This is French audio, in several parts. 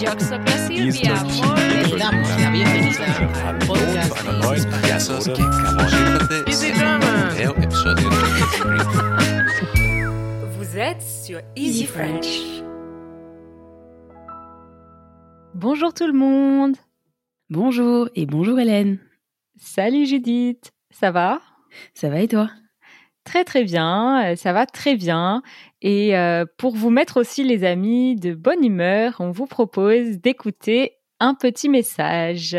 Vous êtes sur Easy French. Bonjour tout le monde. Bonjour et bonjour Hélène. Salut Judith. Ça va? Ça va et toi? Très très bien, euh, ça va très bien. Et euh, pour vous mettre aussi les amis de bonne humeur, on vous propose d'écouter un petit message.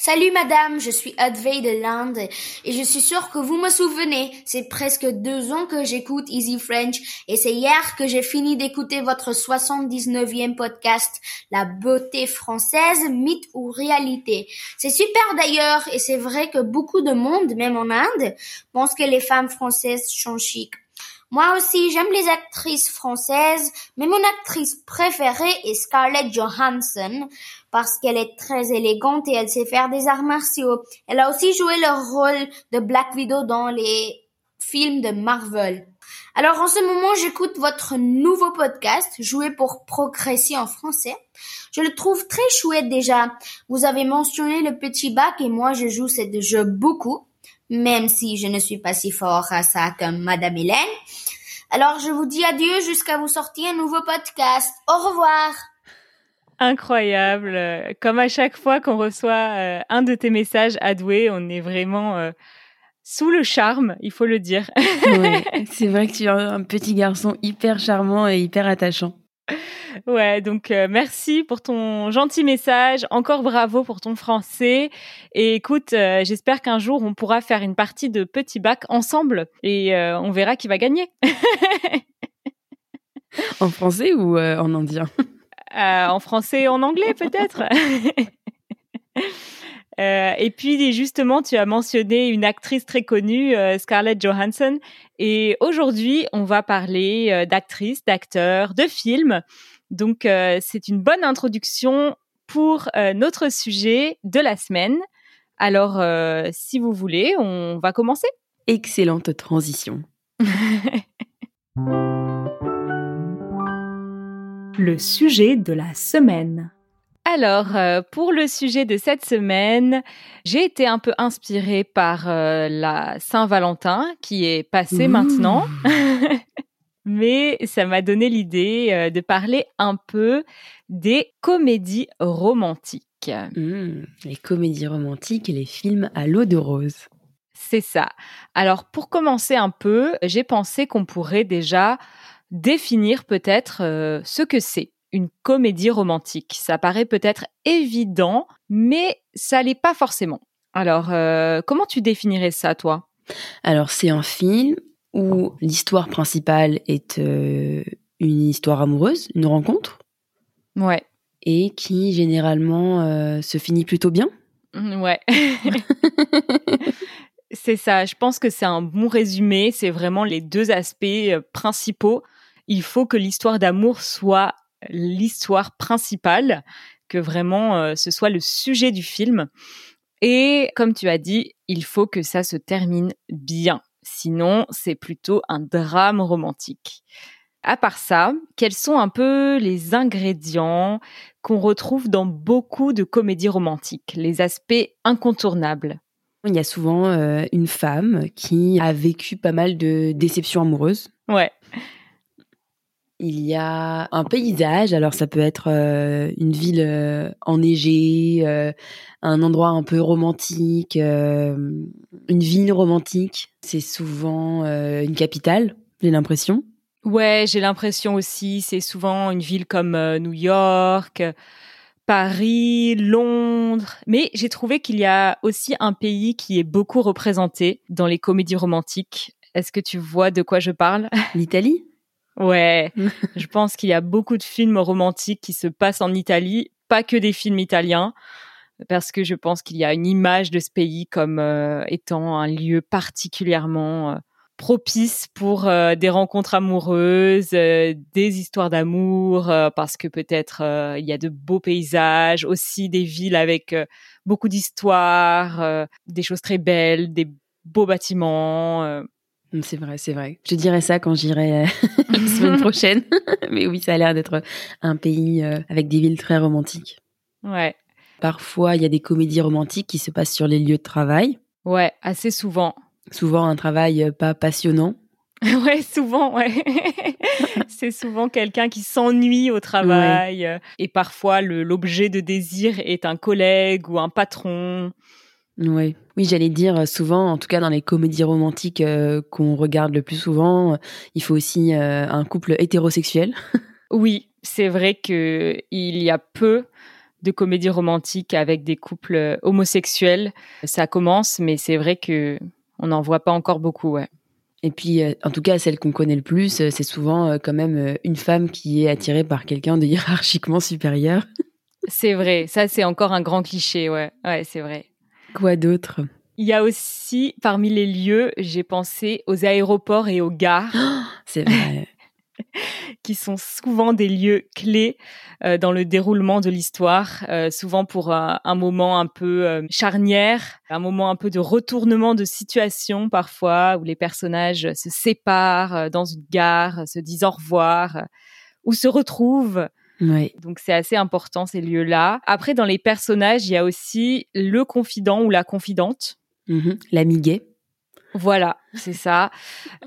Salut madame, je suis Advey de l'Inde et je suis sûre que vous me souvenez. C'est presque deux ans que j'écoute Easy French et c'est hier que j'ai fini d'écouter votre 79e podcast, La beauté française, mythe ou réalité. C'est super d'ailleurs et c'est vrai que beaucoup de monde, même en Inde, pense que les femmes françaises sont chic. Moi aussi, j'aime les actrices françaises, mais mon actrice préférée est Scarlett Johansson parce qu'elle est très élégante et elle sait faire des arts martiaux. Elle a aussi joué le rôle de Black Widow dans les films de Marvel. Alors en ce moment, j'écoute votre nouveau podcast, Jouer pour progresser en français. Je le trouve très chouette déjà. Vous avez mentionné le petit bac et moi je joue ce jeu beaucoup même si je ne suis pas si fort à ça comme Madame Hélène. Alors je vous dis adieu jusqu'à vous sortir un nouveau podcast. Au revoir. Incroyable. Comme à chaque fois qu'on reçoit euh, un de tes messages adoués, on est vraiment euh, sous le charme, il faut le dire. Ouais, C'est vrai que tu es un petit garçon hyper charmant et hyper attachant. Ouais, donc euh, merci pour ton gentil message. Encore bravo pour ton français. Et écoute, euh, j'espère qu'un jour on pourra faire une partie de petit bac ensemble et euh, on verra qui va gagner. En français ou en indien? En français et en anglais peut-être. Euh, et puis justement, tu as mentionné une actrice très connue, euh, Scarlett Johansson. Et aujourd'hui, on va parler euh, d'actrices, d'acteurs, de films. Donc, euh, c'est une bonne introduction pour euh, notre sujet de la semaine. Alors, euh, si vous voulez, on va commencer. Excellente transition. Le sujet de la semaine. Alors, euh, pour le sujet de cette semaine, j'ai été un peu inspirée par euh, la Saint-Valentin qui est passée Mmh. maintenant. Mais ça m'a donné l'idée euh, de parler un peu des comédies romantiques. Mmh, les comédies romantiques et les films à l'eau de rose. C'est ça. Alors, pour commencer un peu, j'ai pensé qu'on pourrait déjà définir peut-être ce que c'est une comédie romantique. Ça paraît peut-être évident, mais ça l'est pas forcément. Alors, euh, comment tu définirais ça, toi? Alors, c'est un film où l'histoire principale est euh, une histoire amoureuse, une rencontre, Ouais. et qui généralement euh, se finit plutôt bien. Mm, Ouais. c'est ça. Je pense que c'est un bon résumé. C'est vraiment les deux aspects principaux. Il faut que l'histoire d'amour soit l'histoire principale, que vraiment euh, ce soit le sujet du film. Et comme tu as dit, il faut que ça se termine bien. Sinon, c'est plutôt un drame romantique. À part ça, quels sont un peu les ingrédients qu'on retrouve dans beaucoup de comédies romantiques, les aspects incontournables? Il y a souvent euh, une femme qui a vécu pas mal de déceptions amoureuses. Ouais, Il y a un paysage, alors ça peut être euh, une ville euh, enneigée, euh, un endroit un peu romantique, une ville romantique. C'est souvent une capitale, j'ai l'impression. ouais, j'ai l'impression aussi, c'est souvent une ville comme New York, Paris, Londres. Mais j'ai trouvé qu'il y a aussi un pays qui est beaucoup représenté dans les comédies romantiques. Est-ce que tu vois de quoi je parle? L'Italie? Ouais, je pense qu'il y a beaucoup de films romantiques qui se passent en Italie, pas que des films italiens, parce que je pense qu'il y a une image de ce pays comme euh, étant un lieu particulièrement euh, propice pour euh, des rencontres amoureuses, des histoires d'amour, parce que peut-être il y a de beaux paysages, aussi des villes avec beaucoup d'histoires, des choses très belles, des beaux bâtiments. Mm, C'est vrai, c'est vrai. Je dirais ça quand j'irai euh, la semaine prochaine. Mais oui, ça a l'air d'être un pays euh, avec des villes très romantiques. Ouais. Parfois, il y a des comédies romantiques qui se passent sur les lieux de travail. Ouais, assez souvent. Souvent un travail euh, pas passionnant. Ouais, souvent, ouais. c'est souvent quelqu'un qui s'ennuie au travail. Et parfois, l'objet de désir est un collègue ou un patron. Ouais. Oui, j'allais dire euh, souvent, en tout cas dans les comédies romantiques euh, qu'on regarde le plus souvent, euh, il faut aussi euh, un couple hétérosexuel. Oui, c'est vrai que il y a peu de comédies romantiques avec des couples homosexuels. Ça commence, mais c'est vrai que on n'en voit pas encore beaucoup, ouais. Et puis, en tout cas, celle qu'on connaît le plus, c'est souvent quand même une femme qui est attirée par quelqu'un de hiérarchiquement supérieur. C'est vrai, ça c'est encore un grand cliché, ouais. Ouais, c'est vrai. Quoi d'autre? Il y a aussi, parmi les lieux, j'ai pensé aux aéroports et aux gares. C'est vrai. qui sont souvent des lieux clés euh, dans le déroulement de l'histoire, euh, souvent pour un, un moment un peu euh, charnière, un moment un peu de retournement de situation parfois, où les personnages se séparent euh, dans une gare, se disent au revoir, euh, ou se retrouvent. Ouais. Donc c'est assez important ces lieux-là. Après, dans les personnages, il y a aussi le confident ou la confidente. Mhm. L'ami gay. Voilà, c'est ça.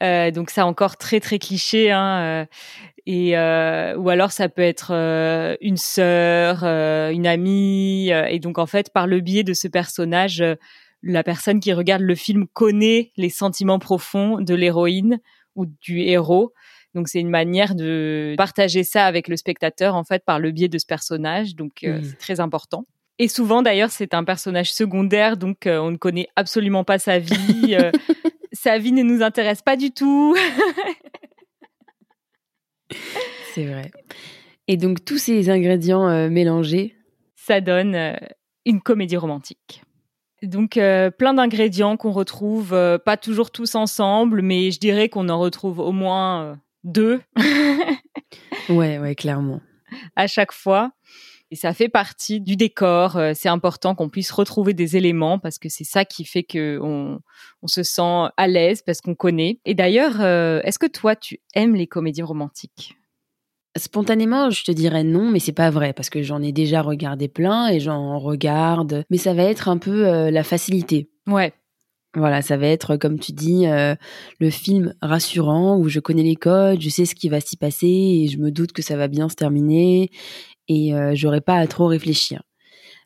Euh, donc ça encore très très cliché. Hein, euh, et euh, ou alors ça peut être euh, une sœur, euh, une amie. et donc en fait, par le biais de ce personnage, la personne qui regarde le film connaît les sentiments profonds de l'héroïne ou du héros. Donc c'est une manière de partager ça avec le spectateur en fait par le biais de ce personnage. Donc euh, c'est très important. Et souvent d'ailleurs c'est un personnage secondaire, donc euh, on ne connaît absolument pas sa vie. euh, sa vie ne nous intéresse pas du tout. C'est vrai. Et donc, tous ces ingrédients mélangés, Ça donne une comédie romantique. Donc euh, plein d'ingrédients qu'on retrouve, euh, pas toujours tous ensemble, mais je dirais qu'on en retrouve au moins deux ouais, ouais, clairement. à chaque fois. Et ça fait partie du décor. Euh, C'est important qu'on puisse retrouver des éléments parce que c'est ça qui fait que on, on se sent à l'aise parce qu'on connaît. Et d'ailleurs, euh, est-ce que toi tu aimes les comédies romantiques? Spontanément, je te dirais non, mais c'est pas vrai parce que j'en ai déjà regardé plein et j'en regarde. Mais ça va être un peu euh, la facilité. Ouais, Voilà, ça va être, comme tu dis, euh, le film rassurant où je connais les codes, je sais ce qui va s'y passer et je me doute que ça va bien se terminer et euh, j'aurai pas à trop réfléchir.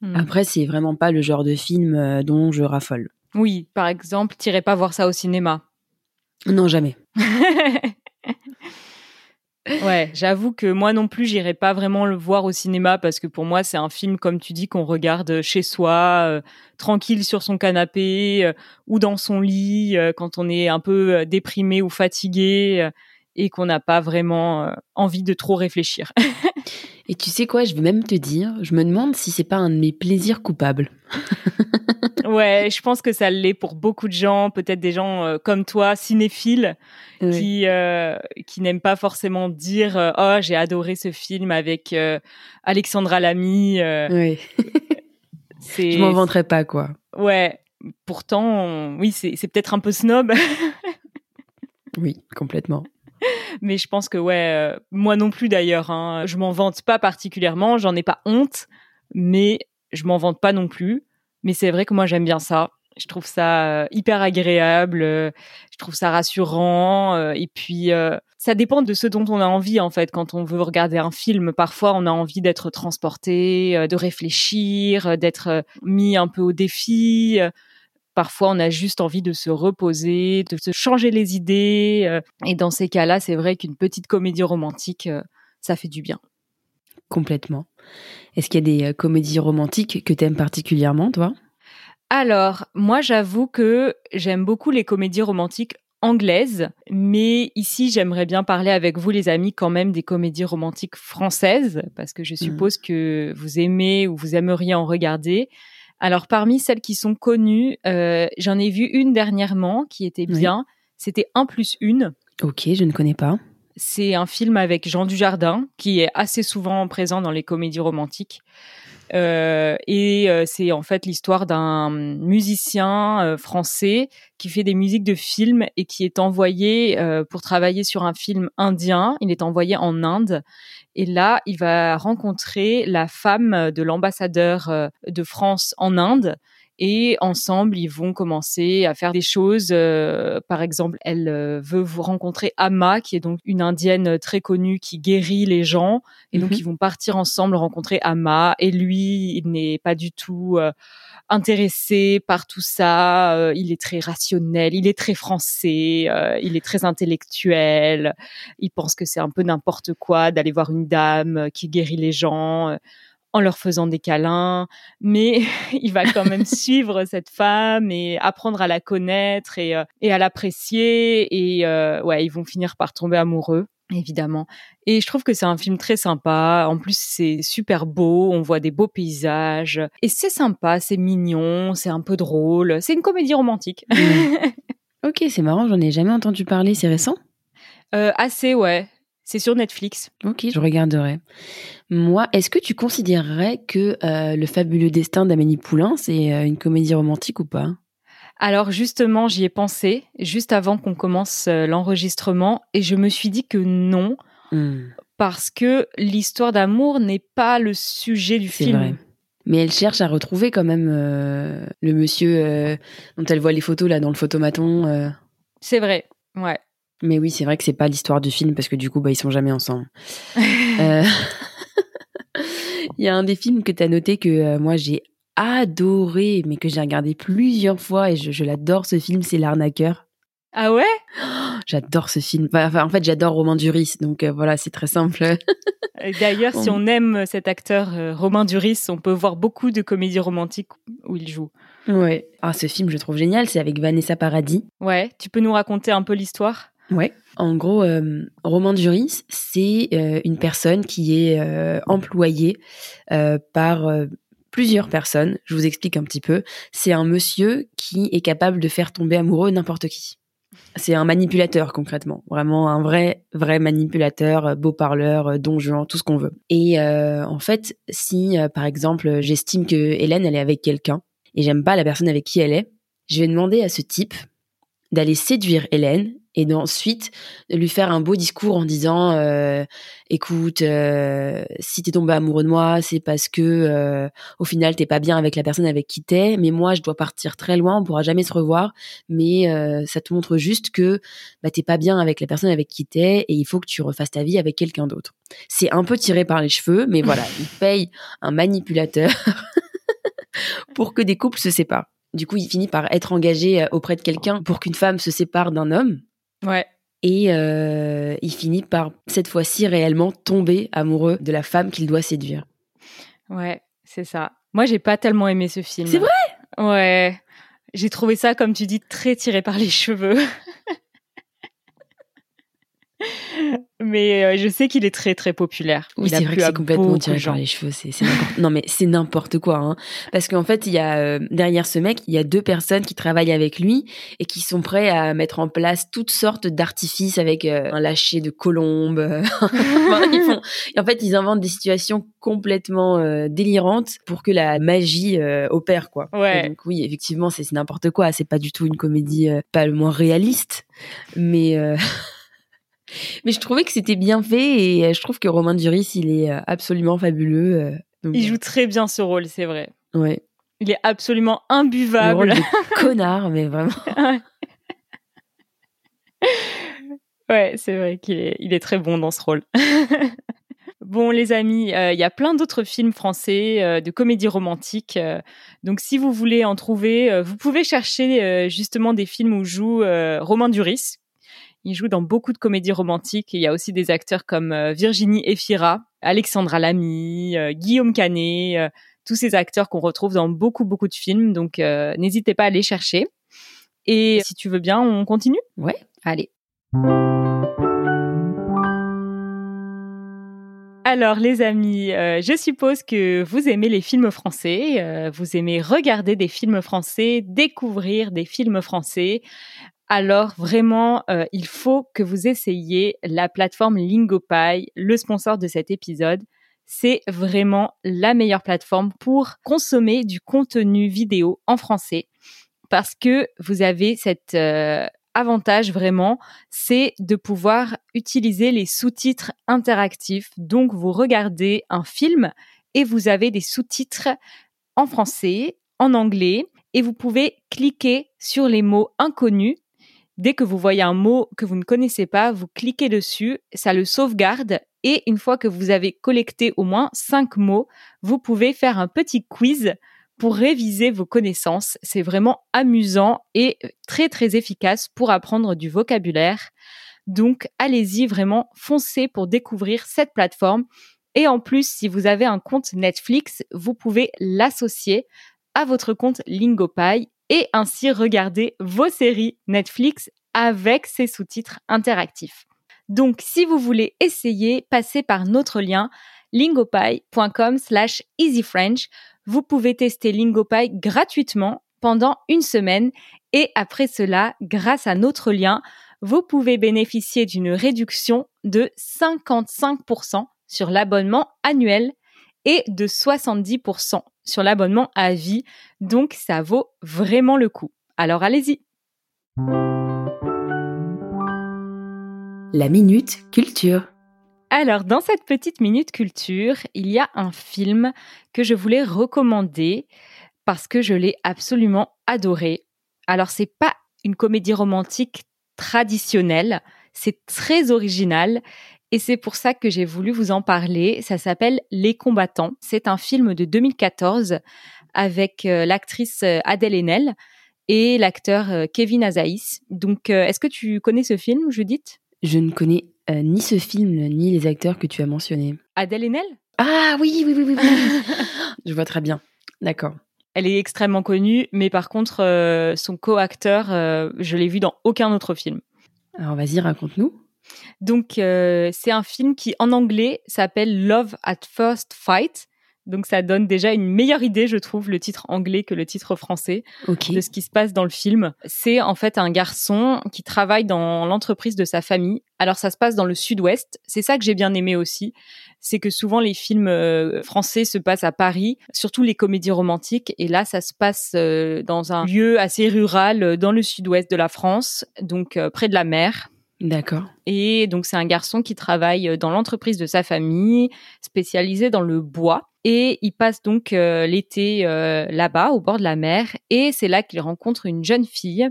Hmm. Après, c'est vraiment pas le genre de film euh, dont je raffole. oui. Par exemple, t'irais pas voir ça au cinéma? Non, jamais. Ouais, j'avoue que moi non plus, j'irai pas vraiment le voir au cinéma parce que pour moi, c'est un film, comme tu dis, qu'on regarde chez soi, euh, tranquille sur son canapé euh, ou dans son lit euh, quand on est un peu euh, déprimé ou fatigué euh, et qu'on n'a pas vraiment euh, envie de trop réfléchir. Et tu sais quoi, je vais même te dire, je me demande si c'est pas un de mes plaisirs coupables. ouais, je pense que ça l'est pour beaucoup de gens, peut-être des gens euh, comme toi, cinéphiles, qui euh, qui n'aiment pas forcément dire oh j'ai adoré ce film avec euh, Alexandra Lamy. euh, c'est Je m'en vanterai pas, quoi. Ouais. Pourtant, on- oui, c'est c'est peut-être un peu snob, Oui, complètement. Mais je pense que ouais, euh, moi non plus d'ailleurs. Hein, je m'en vante pas particulièrement, j'en ai pas honte, mais je m'en vante pas non plus. Mais c'est vrai que moi j'aime bien ça. Je trouve ça euh, hyper agréable, euh, je trouve ça rassurant. euh, et puis, ça dépend de ce dont on a envie en fait. Quand on veut regarder un film, parfois on a envie d'être transporté, de réfléchir, d'être mis un peu au défi. Parfois, on a juste envie de se reposer, de se changer les idées. euh, Et dans ces cas-là, c'est vrai qu'une petite comédie romantique, euh, ça fait du bien. Complètement. Est-ce qu'il y a des euh, comédies romantiques que t'aimes particulièrement, toi? Alors, moi, j'avoue que j'aime beaucoup les comédies romantiques anglaises, mais ici, j'aimerais bien parler avec vous, les amis, quand même des comédies romantiques françaises, parce que je suppose que vous aimez ou vous aimeriez en regarder. Alors, parmi celles qui sont connues, euh, j'en ai vu une dernièrement qui était Oui. bien. C'était 1 plus 1. Ok, je ne connais pas. C'est un film avec Jean Dujardin, qui est assez souvent présent dans les comédies romantiques. Euh, et euh, c'est en fait l'histoire d'un musicien euh, français qui fait des musiques de films et qui est envoyé euh, pour travailler sur un film indien. Il est envoyé en Inde. Et là, il va rencontrer la femme de l'ambassadeur de France en Inde. Et ensemble, ils vont commencer à faire des choses. euh, par exemple, elle euh, veut vous rencontrer Amma, qui est donc une indienne très connue qui guérit les gens. Et donc, Mhm. ils vont partir ensemble rencontrer Amma. Et lui, il n'est pas du tout euh, intéressé par tout ça. Euh, il est très rationnel, il est très français, euh, il est très intellectuel. Il pense que c'est un peu n'importe quoi d'aller voir une dame euh, qui guérit les gens. En leur faisant des câlins, mais il va quand même suivre cette femme et apprendre à la connaître et, euh, et à l'apprécier et euh, ouais, ils vont finir par tomber amoureux évidemment. Et je trouve que c'est un film très sympa. En plus, c'est super beau. On voit des beaux paysages. Et c'est sympa, c'est mignon, c'est un peu drôle. C'est une comédie romantique. Ok, c'est marrant, j'en ai jamais entendu parler, c'est récent? Euh, assez, ouais. C'est sur Netflix. Ok, je regarderai. Moi, est-ce que tu considérerais que euh, Le fabuleux destin d'Amélie Poulain, c'est euh, une comédie romantique ou pas? Alors justement, j'y ai pensé juste avant qu'on commence euh, l'enregistrement et je me suis dit que non Hmm, parce que l'histoire d'amour n'est pas le sujet du C'est film. vrai. Mais elle cherche à retrouver quand même euh, le monsieur dont elle voit les photos là dans le photomaton. C'est vrai. Ouais. Mais oui, c'est vrai que c'est pas l'histoire du film parce que du coup, bah, ils sont jamais ensemble. Euh, Il y a un des films que tu as noté que euh, moi j'ai adoré, mais que j'ai regardé plusieurs fois et je, je l'adore ce film, c'est L'arnaqueur. Ah ouais? J'adore ce film. Enfin, enfin, en fait, j'adore Romain Duris, donc euh, voilà, c'est très simple. D'ailleurs, si On- aime cet acteur euh, Romain Duris, on peut voir beaucoup de comédies romantiques où il joue. ouais. Ah, ce film, je trouve génial. C'est avec Vanessa Paradis. Ouais, tu peux nous raconter un peu l'histoire? Ouais. En gros, euh, Romain Duris, c'est euh, une personne qui est euh, employée euh, par plusieurs personnes. Je vous explique un petit peu. C'est un monsieur qui est capable de faire tomber amoureux n'importe qui. C'est un manipulateur concrètement, vraiment un vrai vrai manipulateur, beau parleur, don juan, tout ce qu'on veut. Et en fait, si par exemple j'estime que Hélène elle est avec quelqu'un et j'aime pas la personne avec qui elle est, je vais demander à ce type d'aller séduire Hélène et d'ensuite de lui faire un beau discours en disant euh, écoute euh, si t'es tombé amoureux de moi c'est parce que euh, au final t'es pas bien avec la personne avec qui t'es mais moi je dois partir très loin on pourra jamais se revoir mais euh, ça te montre juste que bah, t'es pas bien avec la personne avec qui t'es et il faut que tu refasses ta vie avec quelqu'un d'autre. C'est un peu tiré par les cheveux mais voilà il paye un manipulateur pour que des couples se séparent. Du coup il finit par être engagé euh, auprès de quelqu'un pour qu'une femme se sépare d'un homme Ouais. et euh, il finit par, cette fois-ci, réellement tomber amoureux de la femme qu'il doit séduire. Ouais, c'est ça. Moi, j'ai pas tellement aimé ce film. C'est vrai? Ouais. J'ai trouvé ça, comme tu dis, très tiré par les cheveux. Mais euh, je sais qu'il est très très populaire. Oui, c'est vrai que c'est complètement tiré par les cheveux. C'est, non, mais c'est n'importe quoi. Hein. Parce qu'en fait, il y a euh, derrière ce mec, il y a deux personnes qui travaillent avec lui et qui sont prêts à mettre en place toutes sortes d'artifices avec euh, un lâcher de colombes. euh, enfin, ils font- en fait, ils inventent des situations complètement euh, délirantes pour que la magie euh, opère, quoi. Ouais. Et donc oui, effectivement, c'est, n'importe quoi. C'est pas du tout une comédie euh, pas le moins réaliste, mais. Mais je trouvais que c'était bien fait et euh, je trouve que Romain Duris, il est euh, absolument fabuleux. euh, donc, Il joue très bien ce rôle, c'est vrai. ouais. Il est absolument Le rôle imbuvable. de connard, mais vraiment. Ouais, c'est vrai qu'il est, il est très bon dans ce rôle. bon, les amis, euh, il y a plein d'autres films français euh, de comédie romantique. euh, donc, si vous voulez en trouver, vous pouvez chercher justement des films où joue Romain Duris. Il joue dans beaucoup de comédies romantiques. Il y a aussi des acteurs comme euh, Virginie Efira, Alexandra Lamy, euh, Guillaume Canet, euh, tous ces acteurs qu'on retrouve dans beaucoup, beaucoup de films. Donc, euh, n'hésitez pas à les chercher. Et si tu veux bien, on continue? Ouais. Allez. Alors les amis, euh, je suppose que vous aimez les films français, euh, vous aimez regarder des films français, découvrir des films français. Alors vraiment, euh, il faut que vous essayiez la plateforme Lingopie, le sponsor de cet épisode. c'est vraiment la meilleure plateforme pour consommer du contenu vidéo en français parce que vous avez cet euh, avantage vraiment, c'est de pouvoir utiliser les sous-titres interactifs. Donc vous regardez un film et vous avez des sous-titres en français, en anglais et vous pouvez cliquer sur les mots inconnus. Dès que vous voyez un mot que vous ne connaissez pas, vous cliquez dessus, ça le sauvegarde et une fois que vous avez collecté au moins cinq mots, vous pouvez faire un petit quiz pour réviser vos connaissances. C'est vraiment amusant et très très efficace pour apprendre du vocabulaire. Donc allez-y vraiment, foncez pour découvrir cette plateforme. Et en plus, si vous avez un compte Netflix, vous pouvez l'associer à votre compte Lingopie et ainsi regarder vos séries Netflix avec ses sous-titres interactifs. Donc, si vous voulez essayer, passez par notre lien lingopie.com slash easyfrench. Vous pouvez tester Lingopie gratuitement pendant une semaine et après cela, grâce à notre lien, vous pouvez bénéficier d'une réduction de 55% sur l'abonnement annuel et de 70% sur l'abonnement à vie. Donc ça vaut vraiment le coup. Alors allez-y. La minute culture. Alors, dans cette petite minute culture, il y a un film que je voulais recommander parce que je l'ai absolument adoré. Alors, c'est pas une comédie romantique traditionnelle, c'est très original et c'est pour ça que j'ai voulu vous en parler. Ça s'appelle Les combattants. C'est un film de 2014 avec euh, l'actrice euh, Adèle Haenel et l'acteur euh, Kevin Azaïs. Donc, est-ce que tu connais ce film, Judith? Je ne connais euh, ni ce film, ni les acteurs que tu as mentionnés. Adèle Haenel? Ah oui, oui, oui, oui. oui. Je vois très bien. D'accord. Elle est extrêmement connue, mais par contre, euh, son co-acteur, euh, je l'ai vu dans aucun autre film. Alors vas-y, raconte-nous. Donc, euh, c'est un film qui, en anglais, s'appelle Love at First Fight. Donc, ça donne déjà une meilleure idée, je trouve, le titre anglais que le titre français de ce qui se passe dans le film. C'est en fait un garçon qui travaille dans l'entreprise de sa famille. Alors ça se passe dans le sud-ouest. C'est ça que j'ai bien aimé aussi. C'est que souvent les films euh, français se passent à Paris, surtout les comédies romantiques. Et là, ça se passe euh, dans un lieu assez rural euh, dans le sud-ouest de la France, donc près de la mer. D'accord. Et donc c'est un garçon qui travaille dans l'entreprise de sa famille, spécialisé dans le bois. Et il passe donc euh, l'été euh, là-bas, au bord de la mer. Et c'est là qu'il rencontre une jeune fille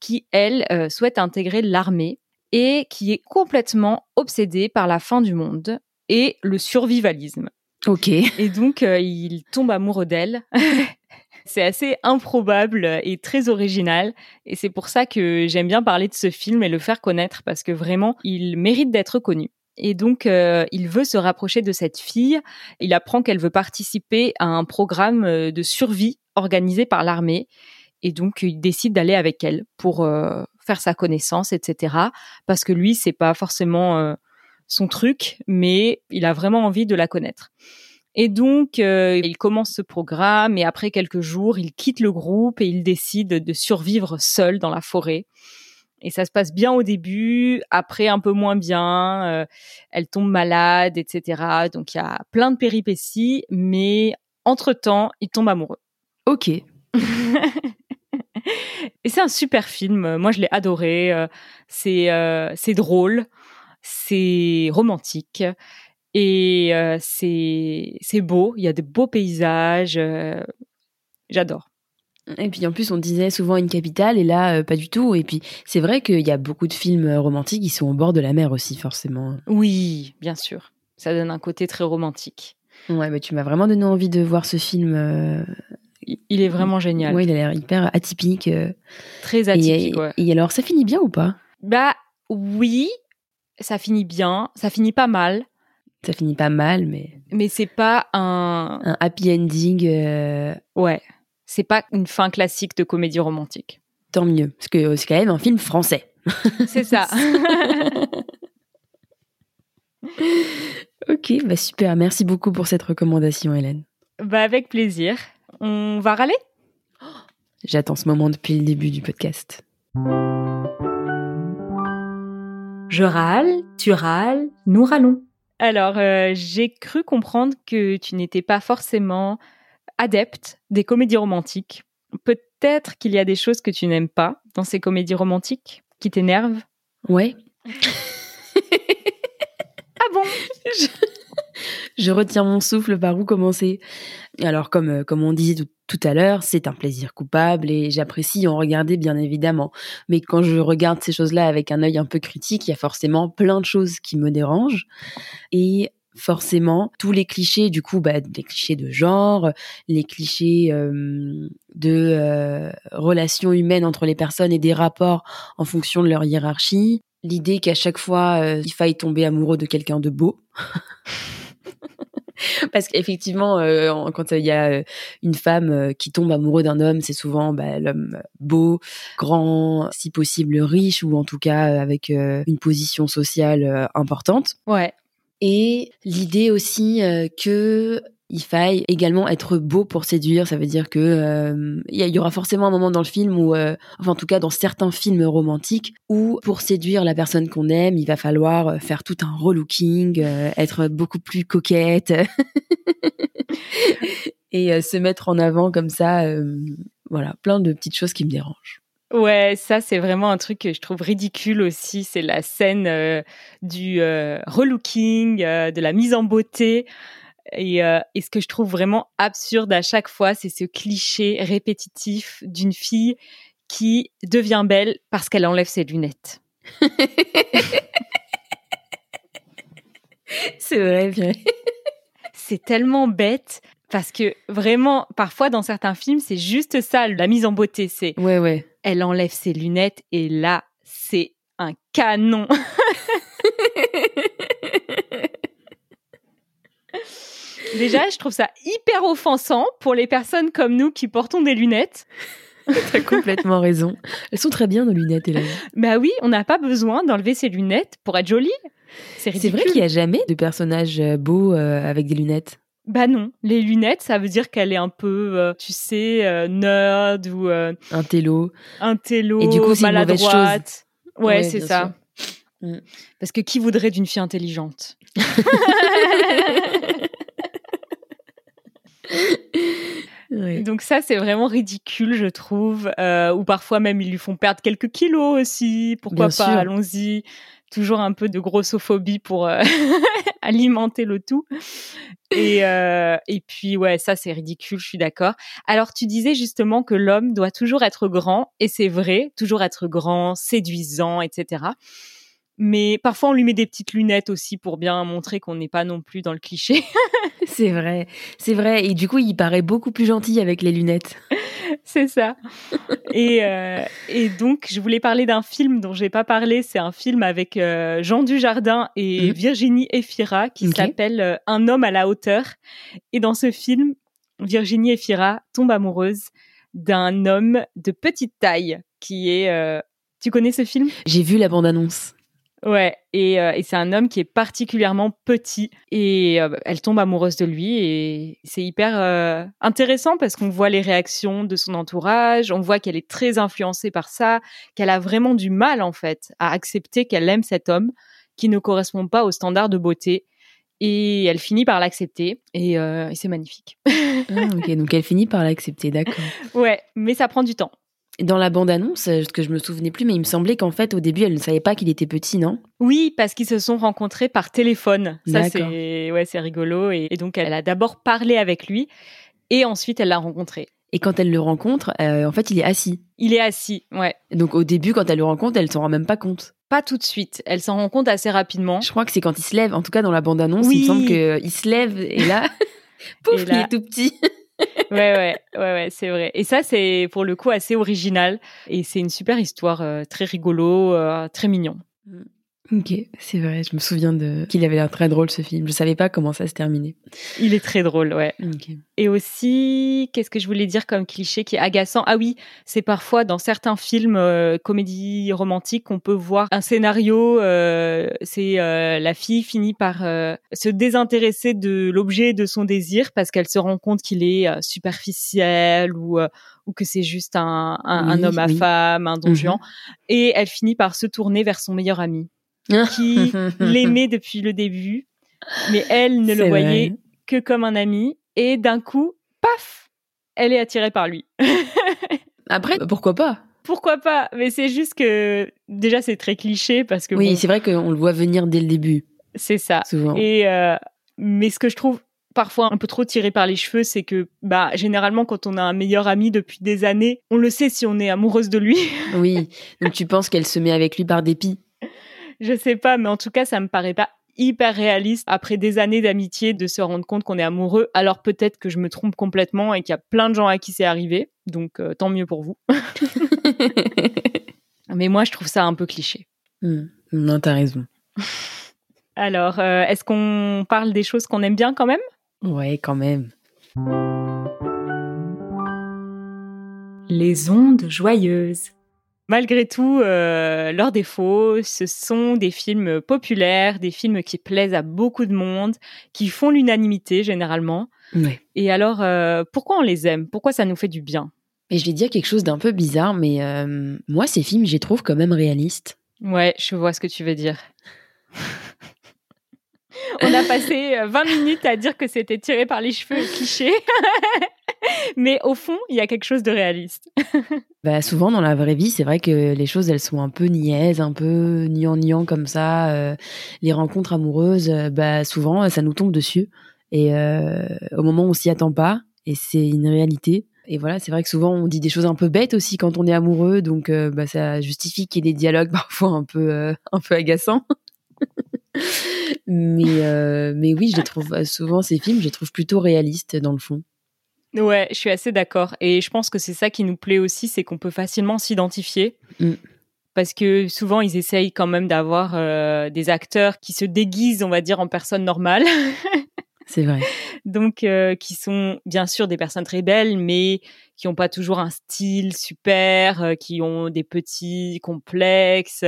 qui, elle, euh, souhaite intégrer l'armée et qui est complètement obsédée par la fin du monde et le survivalisme. Ok. Et donc, euh, il tombe amoureux d'elle. c'est assez improbable et très original. Et c'est pour ça que j'aime bien parler de ce film et le faire connaître parce que vraiment, il mérite d'être connu. Et donc, euh, il veut se rapprocher de cette fille. Il apprend qu'elle veut participer à un programme euh, de survie organisé par l'armée. Et donc, il décide d'aller avec elle pour euh, faire sa connaissance, etc. Parce que lui, c'est pas forcément son truc, mais il a vraiment envie de la connaître. Et donc, euh, il commence ce programme et après quelques jours, il quitte le groupe et il décide de survivre seul dans la forêt. Et ça se passe bien au début, après un peu moins bien, euh, elle tombe malade, etc. Donc il y a plein de péripéties, mais entre-temps, il tombe amoureux. Ok. Et c'est un super film. Moi, je l'ai adoré. Euh, C'est euh, c'est drôle, c'est romantique et euh, c'est c'est beau. Il y a de beaux paysages. euh, J'adore. Et puis en plus, on disait souvent une capitale, et là, euh, pas du tout. Et puis, c'est vrai qu'il y a beaucoup de films euh, romantiques qui sont au bord de la mer aussi, forcément. Oui, bien sûr. Ça donne un côté très romantique. Ouais, bah, tu m'as vraiment donné envie de voir ce film. Il est vraiment génial. Ouais, il a l'air hyper atypique. Très et, atypique. ouais. et alors, ça finit bien ou pas? Bah oui, ça finit bien. Ça finit pas mal. Ça finit pas mal, mais Mais c'est pas un. un happy ending, euh, Ouais. C'est pas une fin classique de comédie romantique. tant mieux. Parce que euh, c'est quand même un film français. C'est ça. Ok, bah super. Merci beaucoup pour cette recommandation, Hélène. bah avec plaisir. On va râler? J'attends ce moment depuis le début du podcast. Je râle, tu râles, nous râlons. Alors, euh, j'ai cru comprendre que tu n'étais pas forcément adepte des comédies romantiques. Peut-être qu'il y a des choses que tu n'aimes pas dans ces comédies romantiques qui t'énervent? Ouais. Ah bon? Je retiens mon souffle par où commencer. Alors, comme, euh, comme on disait tout, à l'heure, c'est un plaisir coupable et j'apprécie en regarder bien évidemment. Mais quand je regarde ces choses-là avec un œil un peu critique, il y a forcément plein de choses qui me dérangent. Et forcément, tous les clichés, du coup, bah, les clichés de genre, les clichés euh, de euh, relations humaines entre les personnes et des rapports en fonction de leur hiérarchie. L'idée qu'à chaque fois, il faille tomber amoureux de quelqu'un de beau. Parce qu'effectivement, euh, quand il y a euh, une femme euh, qui tombe amoureux d'un homme, c'est souvent bah, l'homme beau, grand, si possible riche, ou en tout cas avec euh, une position sociale euh, importante. Ouais. Et l'idée aussi euh, que il faille également être beau pour séduire. Ça veut dire que euh, il y, aura forcément un moment dans le film où, euh, enfin en tout cas dans certains films romantiques, où pour séduire la personne qu'on aime, il va falloir euh, faire tout un relooking, être beaucoup plus coquette et se mettre en avant comme ça. voilà, plein de petites choses qui me dérangent. Ouais, ça c'est vraiment un truc que je trouve ridicule aussi. C'est la scène du relooking, de la mise en beauté. Et, euh, et ce que je trouve vraiment absurde à chaque fois, c'est ce cliché répétitif d'une fille qui devient belle parce qu'elle enlève ses lunettes. C'est vrai, bien. C'est tellement bête parce que vraiment, parfois dans certains films, c'est juste ça, la mise en beauté. C'est Ouais, ouais. elle enlève ses lunettes et là, c'est un canon. Déjà, je trouve ça hyper offensant pour les personnes comme nous qui portons des lunettes. T'as complètement raison. Elles sont très bien nos lunettes, Hélène. Bah oui, on n'a pas besoin d'enlever ses lunettes pour être jolie. C'est C'est ridicule. vrai qu'il n'y a jamais de personnage euh, beau euh, avec des lunettes. Bah non, les lunettes, ça veut dire qu'elle est un peu, euh, tu sais, euh, nerd ou euh, Un télo. un télo, Et du coup, c'est une mauvaise maladroite. Ouais, Ouais, c'est ça. sûr. Mm. Parce que qui voudrait d'une fille intelligente? Donc ça, c'est vraiment ridicule, je trouve. Euh, ou parfois même, ils lui font perdre quelques kilos aussi. Pourquoi Bien pas. Allons-y. Toujours un peu de grossophobie pour euh, alimenter le tout. Et, euh, et puis, ouais, ça, c'est ridicule, je suis d'accord. Alors, tu disais justement que l'homme doit toujours être grand, et c'est vrai, toujours être grand, séduisant, etc. Mais parfois, on lui met des petites lunettes aussi pour bien montrer qu'on n'est pas non plus dans le cliché. C'est vrai. C'est vrai. Et du coup, il paraît beaucoup plus gentil avec les lunettes. C'est ça. et, euh, et donc, je voulais parler d'un film dont j'ai pas parlé. C'est un film avec euh, Jean Dujardin et Mhm. Virginie Efira qui s'appelle euh, Un homme à la hauteur. Et dans ce film, Virginie Efira tombe amoureuse d'un homme de petite taille qui est. euh, Tu connais ce film? J'ai vu la bande-annonce. Ouais, et, euh, et c'est un homme qui est particulièrement petit et euh, elle tombe amoureuse de lui et c'est hyper euh, intéressant parce qu'on voit les réactions de son entourage, on voit qu'elle est très influencée par ça, qu'elle a vraiment du mal en fait à accepter qu'elle aime cet homme qui ne correspond pas aux standards de beauté et elle finit par l'accepter et, et c'est magnifique. Ah, ok, donc elle finit par l'accepter, d'accord. ouais, mais ça prend du temps. Dans la bande-annonce, euh, ce que je me souvenais plus, mais il me semblait qu'en fait, au début, elle ne savait pas qu'il était petit, non? Oui, parce qu'ils se sont rencontrés par téléphone. Ça, c'est ouais, rigolo. Et, et donc, elle a d'abord parlé avec lui et ensuite, elle l'a rencontré. Et quand elle le rencontre, euh, en fait, il est assis. Il est assis, ouais. Donc au début, quand elle le rencontre, elle s'en rend même pas compte. Pas tout de suite. Elle s'en rend compte assez rapidement. Je crois que c'est quand il se lève. En tout cas, dans la bande-annonce, Oui. il me semble qu'il se lève et là, pouf, Et là- il est tout petit. Ouais, ouais, ouais, ouais, c'est vrai. Et ça, c'est pour le coup assez original. Et c'est une super histoire, euh, très rigolo, euh, très mignon. Ok, c'est vrai. Je me souviens de qu'il avait l'air très drôle ce film. Je savais pas comment ça se terminait. Il est très drôle, ouais. Ok. Et aussi, qu'est-ce que je voulais dire comme cliché qui est agaçant? Ah oui, c'est parfois dans certains films euh, comédies romantiques qu'on peut voir un scénario, euh, c'est euh, la fille finit par euh, se désintéresser de l'objet de son désir parce qu'elle se rend compte qu'il est euh, superficiel ou euh, ou que c'est juste un, un, un Oui, homme à femme, un don Mhm. Et elle finit par se tourner vers son meilleur ami qui l'aimait depuis le début, Mais elle ne le voyait vrai. que comme un ami. Et d'un coup, paf, elle est attirée par lui. Après, pourquoi pas? Pourquoi pas? Mais c'est juste que déjà c'est très cliché parce que Oui, bon, c'est vrai qu'on le voit venir dès le début, c'est ça. souvent. Et euh, mais ce que je trouve parfois un peu trop tiré par les cheveux, c'est que bah généralement quand on a un meilleur ami depuis des années, on le sait si on est amoureuse de lui. Oui, donc tu penses qu'elle se met avec lui par dépit? Je sais pas, mais en tout cas ça me paraît pas hyper réaliste après des années d'amitié de se rendre compte qu'on est amoureux. Alors peut-être que je me trompe complètement et qu'il y a plein de gens à qui c'est arrivé, donc euh, tant mieux pour vous. mais moi je trouve ça un peu cliché. Hmm. Non, t'as raison. Alors, euh, est-ce qu'on parle des choses qu'on aime bien quand même? Ouais, quand même. Les ondes joyeuses. Malgré tout, euh, leurs défauts, ce sont des films populaires, des films qui plaisent à beaucoup de monde, qui font l'unanimité généralement. Et alors, euh, pourquoi on les aime? Pourquoi ça nous fait du bien? Et je vais dire quelque chose d'un peu bizarre, mais euh, moi, ces films, je les trouve quand même réalistes. Ouais, je vois ce que tu veux dire. On a passé euh, 20 minutes à dire que c'était tiré par les cheveux cliché. Mais au fond, il y a quelque chose de réaliste. Bah, souvent, dans la vraie vie, c'est vrai que les choses, elles sont un peu niaises, un peu niant-niant comme ça. euh, les rencontres amoureuses, euh, bah, souvent, ça nous tombe dessus. Et euh, au moment où on s'y attend pas, et c'est une réalité. Et voilà, c'est vrai que souvent, on dit des choses un peu bêtes aussi quand on est amoureux, donc euh, bah, ça justifie qu'il y ait des dialogues parfois un peu, euh, un peu agaçants. Mais, euh, mais oui, je les trouve souvent, ces films, je les trouve plutôt réalistes dans le fond. Ouais, je suis assez d'accord. Et je pense que c'est ça qui nous plaît aussi, c'est qu'on peut facilement s'identifier. Mm. Parce que souvent, ils essayent quand même d'avoir euh, des acteurs qui se déguisent, on va dire, en personnes normales. C'est vrai. Donc, euh, qui sont bien sûr des personnes très belles, mais qui n'ont pas toujours un style super, euh, qui ont des petits complexes.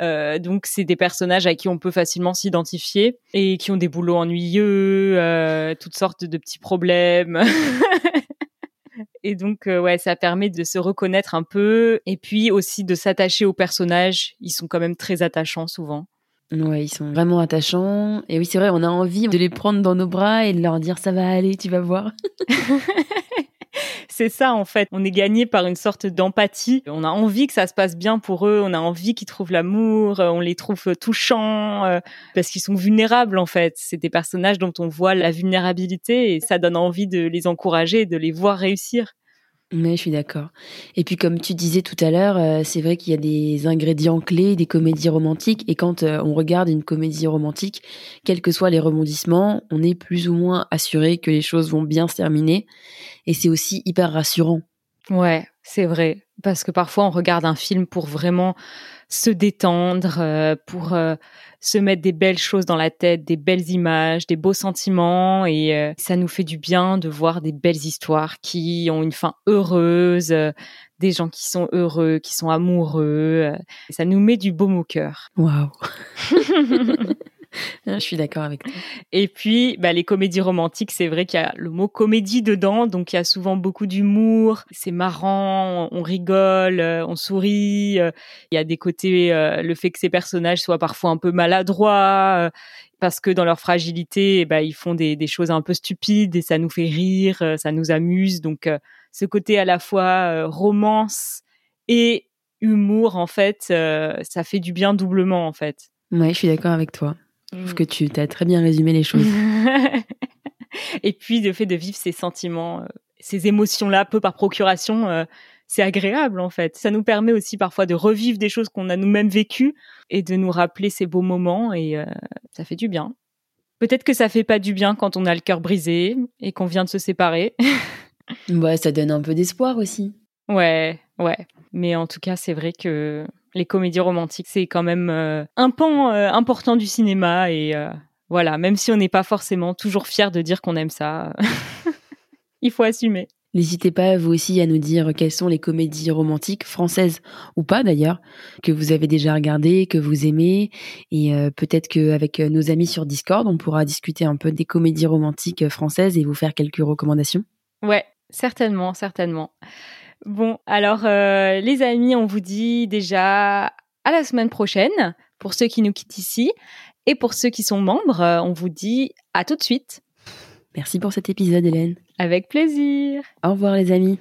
Euh, donc, c'est des personnages à qui on peut facilement s'identifier et qui ont des boulots ennuyeux, euh, toutes sortes de petits problèmes. et donc, euh, ouais, ça permet de se reconnaître un peu et puis aussi de s'attacher aux personnages. Ils sont quand même très attachants souvent. Ouais, ils sont vraiment attachants. Et oui, c'est vrai, on a envie de les prendre dans nos bras et de leur dire ça va aller, tu vas voir. C'est ça en fait. On est gagné par une sorte d'empathie. On a envie que ça se passe bien pour eux. On a envie qu'ils trouvent l'amour. On les trouve touchants euh, parce qu'ils sont vulnérables en fait. C'est des personnages dont on voit la vulnérabilité et ça donne envie de les encourager, de les voir réussir. Mais je suis d'accord. Et puis comme tu disais tout à l'heure, euh, c'est vrai qu'il y a des ingrédients clés des comédies romantiques. Et quand euh, on regarde une comédie romantique, quels que soient les rebondissements, on est plus ou moins assuré que les choses vont bien se terminer. Et c'est aussi hyper rassurant. Ouais, c'est vrai. Parce que parfois on regarde un film pour vraiment se détendre, euh, pour euh, se mettre des belles choses dans la tête, des belles images, des beaux sentiments, et euh, ça nous fait du bien de voir des belles histoires qui ont une fin heureuse, des gens qui sont heureux, qui sont amoureux. ça nous met du baume au cœur. Waouh. je suis d'accord avec toi. Et puis, bah, les comédies romantiques, c'est vrai qu'il y a le mot comédie dedans, donc il y a souvent beaucoup d'humour. C'est marrant, on rigole, euh, on sourit. euh, Il y a des côtés, euh, le fait que ces personnages soient parfois un peu maladroits, parce que dans leur fragilité, ben, ils font des, des choses un peu stupides et ça nous fait rire, ça nous amuse. Donc, ce côté à la fois romance et humour, en fait, ça fait du bien doublement, en fait. Ouais, je suis d'accord avec toi. Je trouve que tu as très bien résumé les choses. et puis le fait de vivre ces sentiments, euh, ces émotions-là, peu par procuration, euh, c'est agréable en fait. Ça nous permet aussi parfois de revivre des choses qu'on a nous-mêmes vécues et de nous rappeler ces beaux moments et euh, ça fait du bien. Peut-être que ça fait pas du bien quand on a le cœur brisé et qu'on vient de se séparer. Ouais, ça donne un peu d'espoir aussi. ouais, ouais. Mais en tout cas, c'est vrai que les comédies romantiques, c'est quand même euh, un pan euh, important du cinéma et euh, voilà, même si on n'est pas forcément toujours fier de dire qu'on aime ça, il faut assumer. N'hésitez pas, vous aussi, à nous dire quelles sont les comédies romantiques, françaises ou pas d'ailleurs, que vous avez déjà regardées, que vous aimez. Et euh, peut-être qu'avec nos amis sur Discord, on pourra discuter un peu des comédies romantiques françaises et vous faire quelques recommandations. Ouais, certainement, certainement. Bon, alors euh, les amis, on vous dit déjà à la semaine prochaine Pour ceux qui nous quittent ici et pour ceux qui sont membres, euh, on vous dit à tout de suite. Merci pour cet épisode, Hélène. Avec plaisir. Au revoir, les amis.